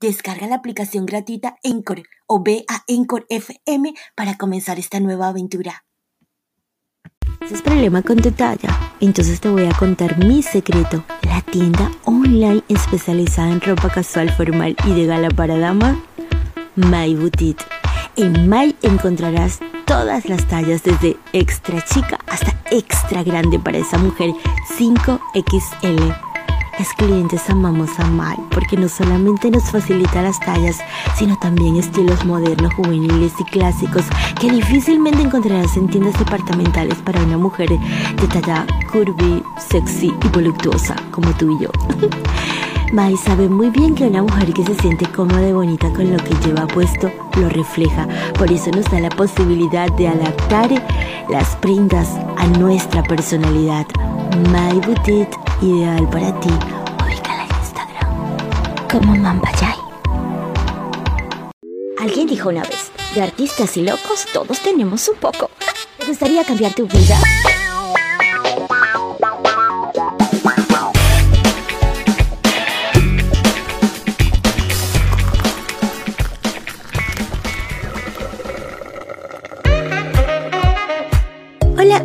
Descarga la aplicación gratuita Encore o ve a Encore FM para comenzar esta nueva aventura. ¿Tienes problema con tu talla? Entonces te voy a contar mi secreto, la tienda online especializada en ropa casual formal y de gala para dama, My Boutique. En My encontrarás todas las tallas desde extra chica hasta extra grande para esa mujer 5XL las clientes amamos a Mai porque no solamente nos facilita las tallas, sino también estilos modernos, juveniles y clásicos que difícilmente encontrarás en tiendas departamentales para una mujer de talla curvy, sexy y voluptuosa como tú y yo. Mai sabe muy bien que una mujer que se siente cómoda y bonita con lo que lleva puesto lo refleja. Por eso nos da la posibilidad de adaptar las prendas a nuestra personalidad. My Boutique, ideal para ti. Ubícala en Instagram como Mampayay. Alguien dijo una vez, de artistas y locos todos tenemos un poco. ¿Te gustaría cambiar tu vida?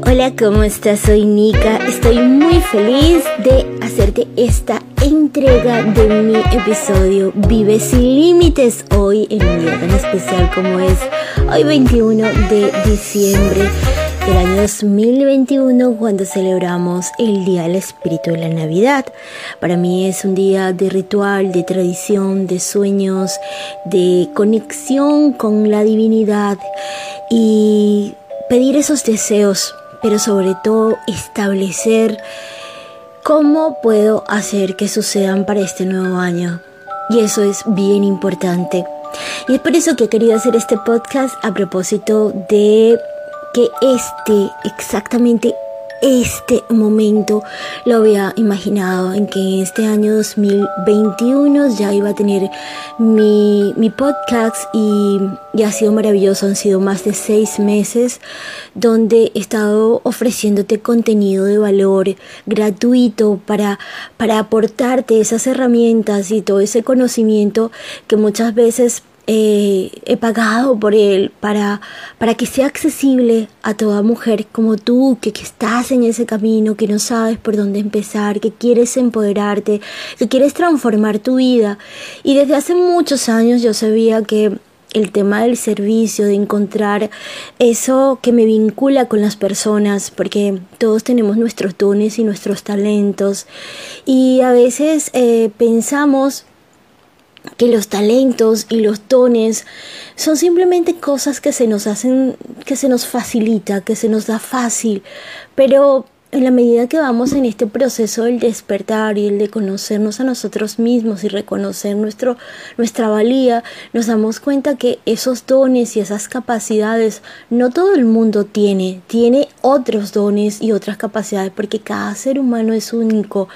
Hola, ¿cómo estás? Soy Nika. Estoy muy feliz de hacerte esta entrega de mi episodio Vive sin límites hoy en un día tan especial como es hoy 21 de diciembre del año 2021 cuando celebramos el Día del Espíritu de la Navidad. Para mí es un día de ritual, de tradición, de sueños, de conexión con la divinidad y pedir esos deseos, pero sobre todo establecer cómo puedo hacer que sucedan para este nuevo año. Y eso es bien importante. Y es por eso que he querido hacer este podcast a propósito de que este, exactamente este momento lo había imaginado en que este año 2021 ya iba a tener mi, mi podcast y, y, ha sido maravilloso. Han sido más de seis meses donde he estado ofreciéndote contenido de valor gratuito para, para aportarte esas herramientas y todo ese conocimiento que muchas veces eh, he pagado por él para, para que sea accesible a toda mujer como tú, que, que, estás en ese camino, que no sabes por dónde empezar, que quieres empoderarte, que quieres transformar tu vida. Y desde hace muchos años yo sabía que el tema del servicio, de encontrar eso que me vincula con las personas, porque todos tenemos nuestros dones y nuestros talentos. Y a veces eh, pensamos que los talentos y los dones son simplemente cosas que se nos hacen, que se nos facilita, que se nos da fácil, pero en la medida que vamos en este proceso del despertar y el de conocernos a nosotros mismos y reconocer nuestro, nuestra valía, nos damos cuenta que esos dones y esas capacidades no todo el mundo tiene, tiene otros dones y otras capacidades porque cada ser humano es único.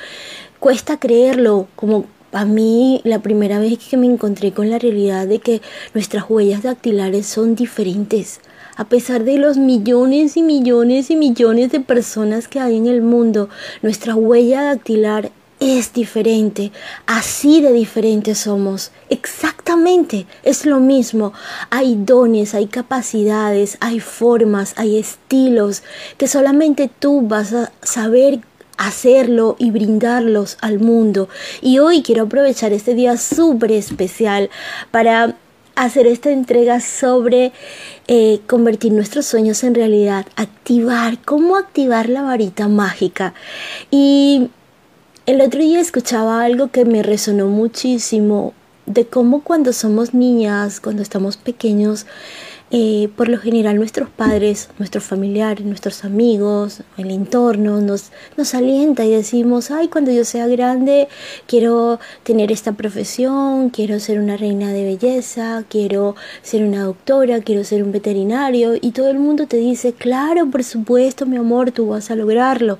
Cuesta creerlo, como a mí la primera vez que me encontré con la realidad de que nuestras huellas dactilares son diferentes. A pesar de los millones y millones y millones de personas que hay en el mundo, nuestra huella dactilar es diferente. Así de diferentes somos. Exactamente, es lo mismo. Hay dones, hay capacidades, hay formas, hay estilos que solamente tú vas a saber hacerlo y brindarlos al mundo. Y hoy quiero aprovechar este día súper especial para hacer esta entrega sobre eh, convertir nuestros sueños en realidad, activar, cómo activar la varita mágica. Y el otro día escuchaba algo que me resonó muchísimo de cómo cuando somos niñas, cuando estamos pequeños, eh, por lo general nuestros padres, nuestros familiares, nuestros amigos, el entorno nos, nos alienta y decimos, ay, cuando yo sea grande quiero tener esta profesión, quiero ser una reina de belleza, quiero ser una doctora, quiero ser un veterinario y todo el mundo te dice, claro, por supuesto, mi amor, tú vas a lograrlo.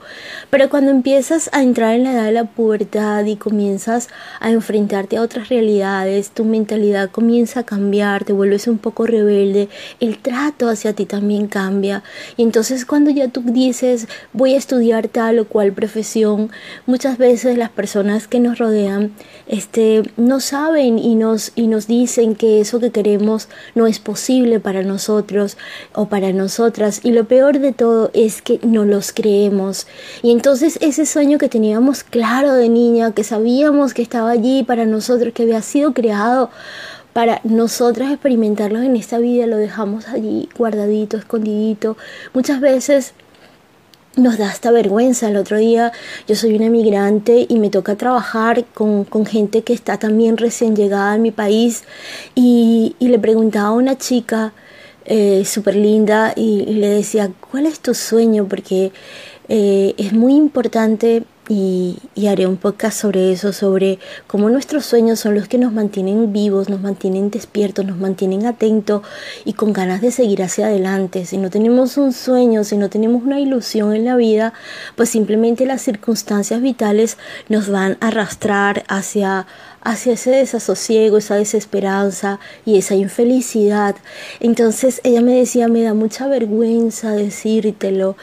Pero cuando empiezas a entrar en la edad de la pubertad y comienzas a enfrentarte a otras realidades, tu mentalidad comienza a cambiar, te vuelves un poco rebelde, el trato hacia ti también cambia. Y entonces cuando ya tú dices voy a estudiar tal o cual profesión, muchas veces las personas que nos rodean este, no saben y nos, y nos dicen que eso que queremos no es posible para nosotros o para nosotras. Y lo peor de todo es que no los creemos. Y entonces ese sueño que teníamos claro de niña, que sabíamos que estaba allí para nosotros, que había sido creado para nosotras experimentarlos en esta vida, lo dejamos allí guardadito, escondidito. Muchas veces nos da hasta vergüenza. El otro día yo soy una migrante y me toca trabajar con, con gente que está también recién llegada a mi país y, y le preguntaba a una chica eh, súper linda y, le decía, ¿cuál es tu sueño? Porque eh, es muy importante y, haré un podcast sobre eso, sobre cómo nuestros sueños son los que nos mantienen vivos, nos mantienen despiertos, nos mantienen atentos y con ganas de seguir hacia adelante. Si no tenemos un sueño, si no tenemos una ilusión en la vida, pues simplemente las circunstancias vitales nos van a arrastrar hacia hacia ese desasosiego, esa desesperanza y esa infelicidad. Entonces ella me decía, me da mucha vergüenza decírtelo.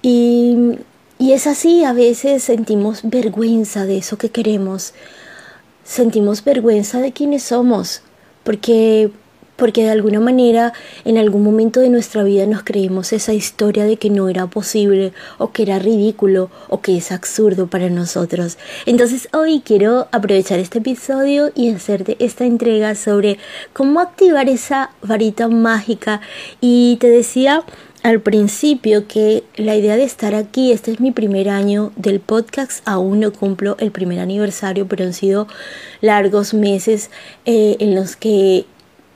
Y y es así, a veces sentimos vergüenza de eso que queremos, sentimos vergüenza de quienes somos, porque porque de alguna manera en algún momento de nuestra vida nos creímos esa historia de que no era posible o que era ridículo o que es absurdo para nosotros. Entonces hoy quiero aprovechar este episodio y hacerte esta entrega sobre cómo activar esa varita mágica y te decía al principio que la idea de estar aquí, este es mi primer año del podcast, aún no cumplo el primer aniversario, pero han sido largos meses eh, en los que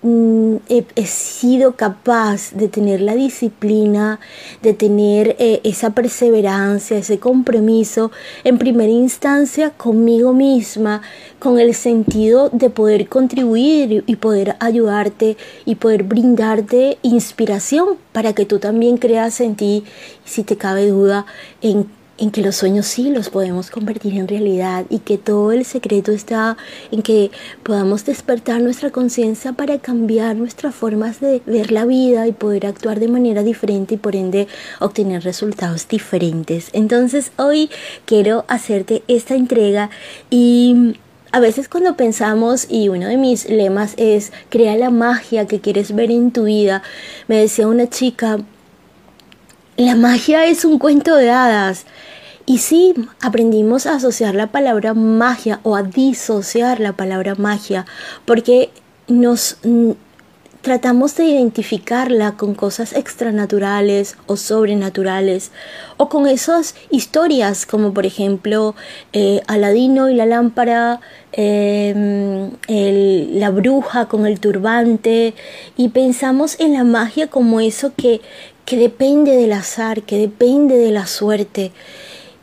Mm, he, sido capaz de tener la disciplina, de tener eh, esa perseverancia, ese compromiso en primera instancia conmigo misma, con el sentido de poder contribuir y poder ayudarte y poder brindarte inspiración para que tú también creas en ti, si te cabe duda, en en que los sueños sí los podemos convertir en realidad y que todo el secreto está en que podamos despertar nuestra conciencia para cambiar nuestras formas de ver la vida y poder actuar de manera diferente y por ende obtener resultados diferentes. Entonces hoy quiero hacerte esta entrega y a veces cuando pensamos, y uno de mis lemas es, crea la magia que quieres ver en tu vida, me decía una chica, la magia es un cuento de hadas. Y sí, aprendimos a asociar la palabra magia o a disociar la palabra magia, porque nos mm, tratamos de identificarla con cosas extranaturales o sobrenaturales o con esas historias como por ejemplo eh, Aladino y la lámpara, em, la bruja con el turbante y pensamos en la magia como eso que, que depende del azar, que depende de la suerte.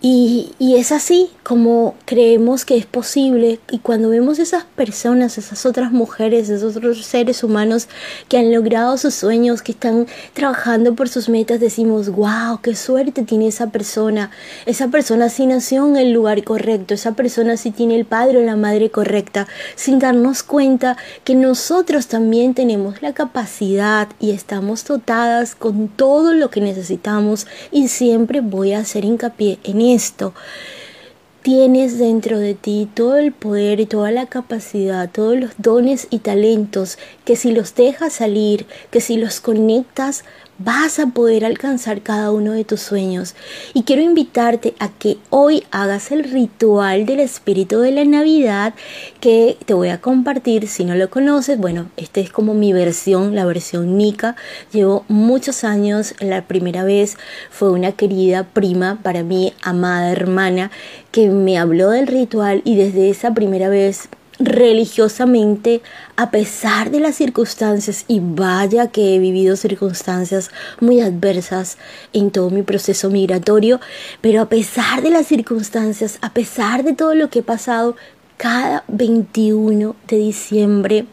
Y, y, es así como creemos que es posible. Y cuando vemos esas personas, esas otras mujeres, esos otros seres humanos que han logrado sus sueños, que están trabajando por sus metas, decimos, wow, qué suerte tiene esa persona. Esa persona sí nació en el lugar correcto, esa persona sí tiene el padre o la madre correcta, sin darnos cuenta que nosotros también tenemos la capacidad y estamos dotadas con todo lo que necesitamos. Y siempre voy a hacer hincapié en esto, tienes dentro de ti todo el poder y toda la capacidad, todos los dones y talentos que si los dejas salir, que si los conectas, vas a poder alcanzar cada uno de tus sueños. Y quiero invitarte a que hoy hagas el ritual del espíritu de la Navidad que te voy a compartir. Si no lo conoces, bueno, esta es como mi versión, la versión Nika. Llevo muchos años, la primera vez fue una querida prima para mí, amada hermana, que me habló del ritual y desde esa primera vez religiosamente a pesar de las circunstancias y vaya que he vivido circunstancias muy adversas en todo mi proceso migratorio, pero a pesar de las circunstancias, a pesar de todo lo que he pasado, cada 21 de diciembre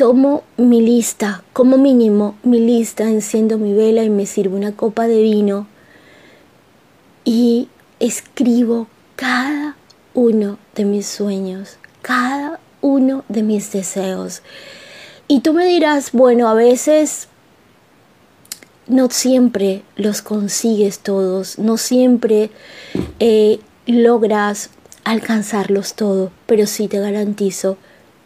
tomo mi lista, como mínimo mi lista, enciendo mi vela y me sirvo una copa de vino y escribo cada uno de mis sueños, cada uno de mis deseos. Y tú me dirás, bueno, a veces no siempre los consigues todos, no siempre eh, logras alcanzarlos todos, pero sí te garantizo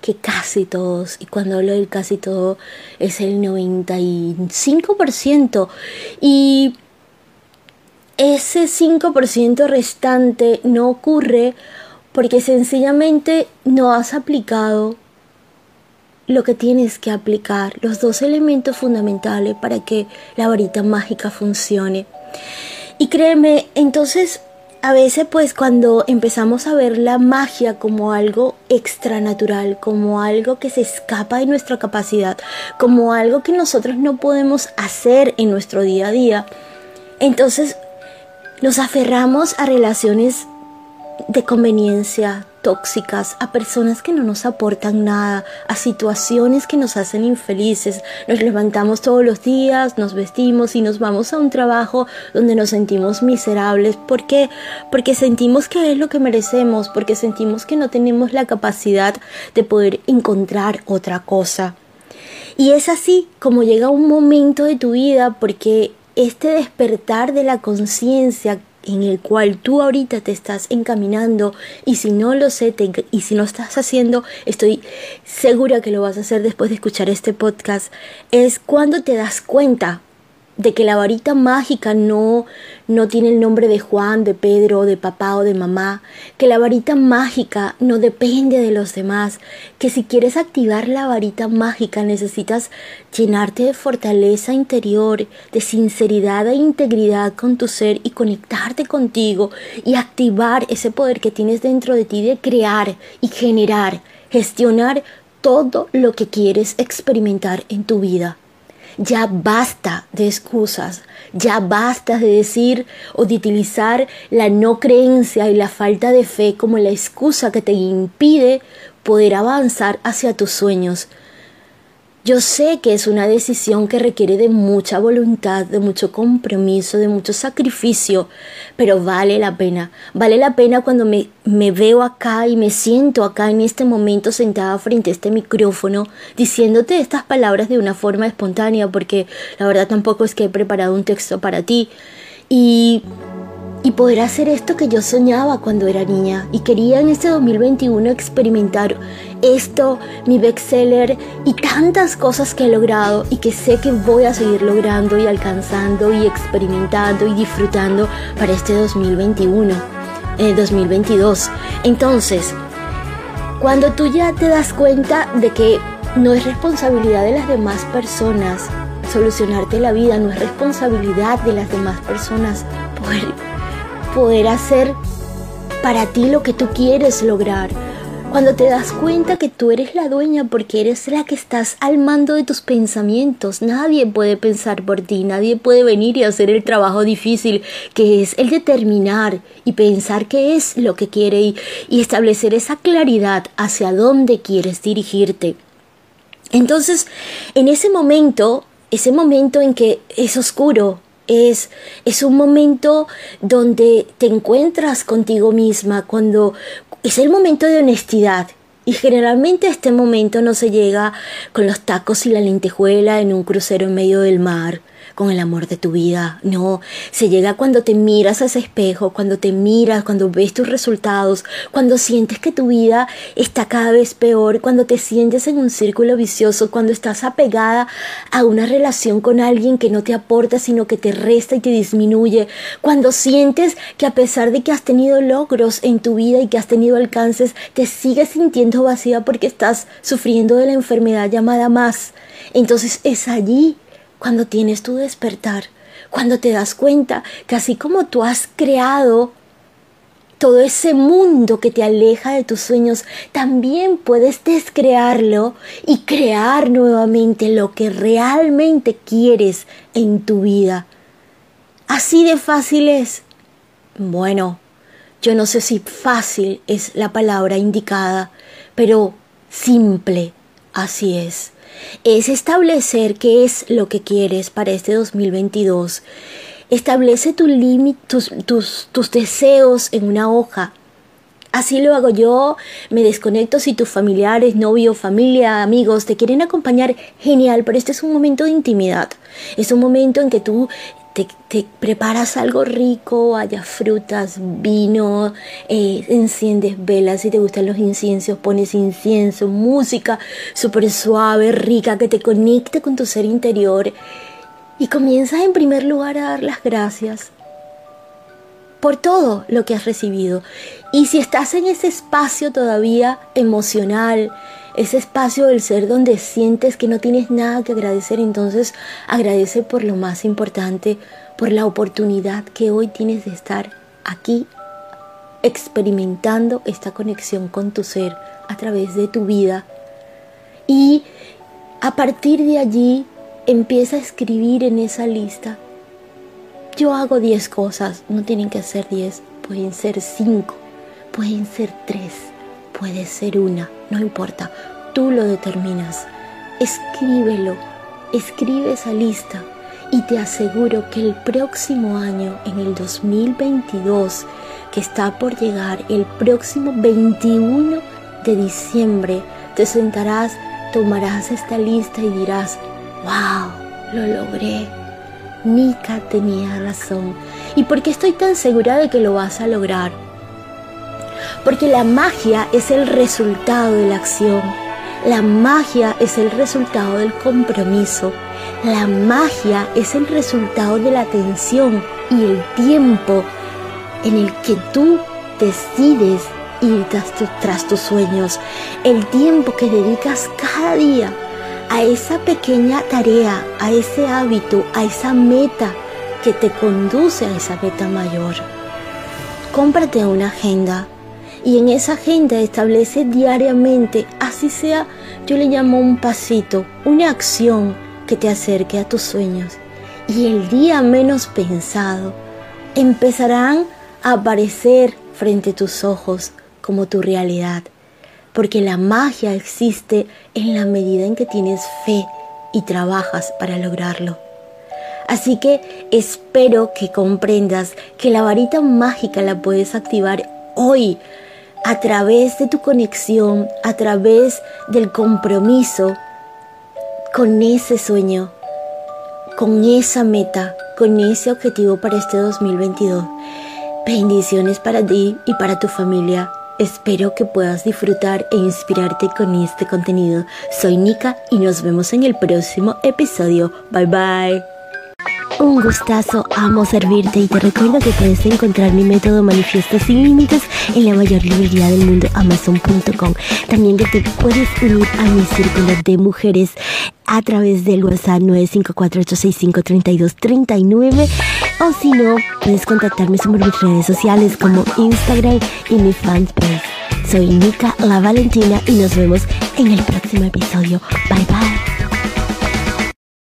que casi todos, y cuando hablo del casi todo, es el 95%. Y ese 5% restante no ocurre porque sencillamente no has aplicado lo que tienes que aplicar, los dos elementos fundamentales para que la varita mágica funcione. Y créeme, entonces a veces pues cuando empezamos a ver la magia como algo extranatural, como algo que se escapa de nuestra capacidad, como algo que nosotros no podemos hacer en nuestro día a día, entonces nos aferramos a relaciones de conveniencia tóxicas, a personas que no nos aportan nada, a situaciones que nos hacen infelices. Nos levantamos todos los días, nos vestimos y nos vamos a un trabajo donde nos sentimos miserables. ¿Por qué? Porque sentimos que es lo que merecemos, porque sentimos que no tenemos la capacidad de poder encontrar otra cosa. Y es así como llega un momento de tu vida porque este despertar de la conciencia en el cual tú ahorita te estás encaminando y si no lo sé y si no estás haciendo, estoy segura que lo vas a hacer después de escuchar este podcast, es cuando te das cuenta de que la varita mágica no, no tiene el nombre de Juan, de Pedro, de papá o de mamá, que la varita mágica no depende de los demás, que si quieres activar la varita mágica necesitas llenarte de fortaleza interior, de sinceridad e integridad con tu ser y conectarte contigo y activar ese poder que tienes dentro de ti de crear y generar, gestionar todo lo que quieres experimentar en tu vida. Ya basta de excusas, ya basta de decir o de utilizar la no creencia y la falta de fe como la excusa que te impide poder avanzar hacia tus sueños. Yo sé que es una decisión que requiere de mucha voluntad, de mucho compromiso, de mucho sacrificio, pero vale la pena. Vale la pena cuando me, me, veo acá y me siento acá en este momento sentada frente a este micrófono diciéndote estas palabras de una forma espontánea, porque la verdad tampoco es que he preparado un texto para ti. Y y poder hacer esto que yo soñaba cuando era niña y quería en este 2021 experimentar esto, mi bestseller y tantas cosas que he logrado y que sé que voy a seguir logrando y alcanzando y experimentando y disfrutando para este 2021, el 2022. Entonces, cuando tú ya te das cuenta de que no es responsabilidad de las demás personas solucionarte la vida, no es responsabilidad de las demás personas poder poder hacer para ti lo que tú quieres lograr. Cuando te das cuenta que tú eres la dueña porque eres la que estás al mando de tus pensamientos, nadie puede pensar por ti, nadie puede venir y hacer el trabajo difícil que es el determinar y pensar qué es lo que quiere y, y establecer esa claridad hacia dónde quieres dirigirte. Entonces, en ese momento, ese momento en que es oscuro, es, es un momento donde te encuentras contigo misma, cuando es el momento de honestidad. Y generalmente este momento no se llega con los tacos y la lentejuela en un crucero en medio del mar con el amor de tu vida. No, se llega cuando te miras a ese espejo, cuando te miras, cuando ves tus resultados, cuando sientes que tu vida está cada vez peor, cuando te sientes en un círculo vicioso, cuando estás apegada a una relación con alguien que no te aporta, sino que te resta y te disminuye, cuando sientes que a pesar de que has tenido logros en tu vida y que has tenido alcances, te sigues sintiendo vacía porque estás sufriendo de la enfermedad llamada más. Entonces es allí cuando tienes tu despertar, cuando te das cuenta que así como tú has creado todo ese mundo que te aleja de tus sueños, también puedes descrearlo y crear nuevamente lo que realmente quieres en tu vida. Así de fácil es. Bueno, yo no sé si fácil es la palabra indicada, pero simple, así es. Es establecer qué es lo que quieres para este 2022 Establece tu tus, tus, tus deseos en una hoja. Así lo hago yo, me desconecto si tus familiares, novio, familia, amigos te quieren acompañar, genial, pero este es un momento de intimidad. Es un momento en que tú te, preparas algo rico, haya frutas, vino, eh, enciendes velas, si te gustan los inciensos, pones incienso, música súper suave, rica, que te conecte con tu ser interior. Y comienzas en primer lugar a dar las gracias por todo lo que has recibido. Y si estás en ese espacio todavía emocional, ese espacio del ser donde sientes que no tienes nada que agradecer, entonces agradece por lo más importante, por la oportunidad que hoy tienes de estar aquí experimentando esta conexión con tu ser a través de tu vida. Y a partir de allí empieza a escribir en esa lista. Yo hago 10 cosas, no tienen que ser 10, pueden ser 5, pueden ser 3, puede ser una, no importa, tú lo determinas. Escríbelo, escribe esa lista y te aseguro que el próximo año, en el 2022, que está por llegar, el próximo 21 de diciembre, te sentarás, tomarás esta lista y dirás, ¡Wow! Lo logré. Nika tenía razón. ¿Y por qué estoy tan segura de que lo vas a lograr? Porque la magia es el resultado de la acción. La magia es el resultado del compromiso. La magia es el resultado de la atención y el tiempo en el que tú decides ir tras, tras tus sueños. El tiempo que dedicas cada día a esa pequeña tarea, a ese hábito, a esa meta que te conduce a esa meta mayor. Cómprate una agenda y en esa agenda establece diariamente, así sea, yo le llamo un pasito, una acción que te acerque a tus sueños. Y el día menos pensado empezarán a aparecer frente a tus ojos como tu realidad porque la magia existe en la medida en que tienes fe y trabajas para lograrlo. Así que espero que comprendas que la varita mágica la puedes activar hoy a través de tu conexión, a través del compromiso con ese sueño, con esa meta, con ese objetivo para este 2022. Bendiciones para ti y para tu familia. Espero que puedas disfrutar e inspirarte con este contenido. Soy Nika y nos vemos en el próximo episodio. Bye bye. Un gustazo, amo servirte y te recuerdo que puedes encontrar mi método Manifiesto sin límites en la mayor librería del mundo, amazon.com. También que te puedes unir a mi círculo de mujeres a través del WhatsApp 954-865-3239 o si no, puedes contactarme sobre mis redes sociales como Instagram y mi fanpage. Soy Nika La Valentina y nos vemos en el próximo episodio. Bye bye.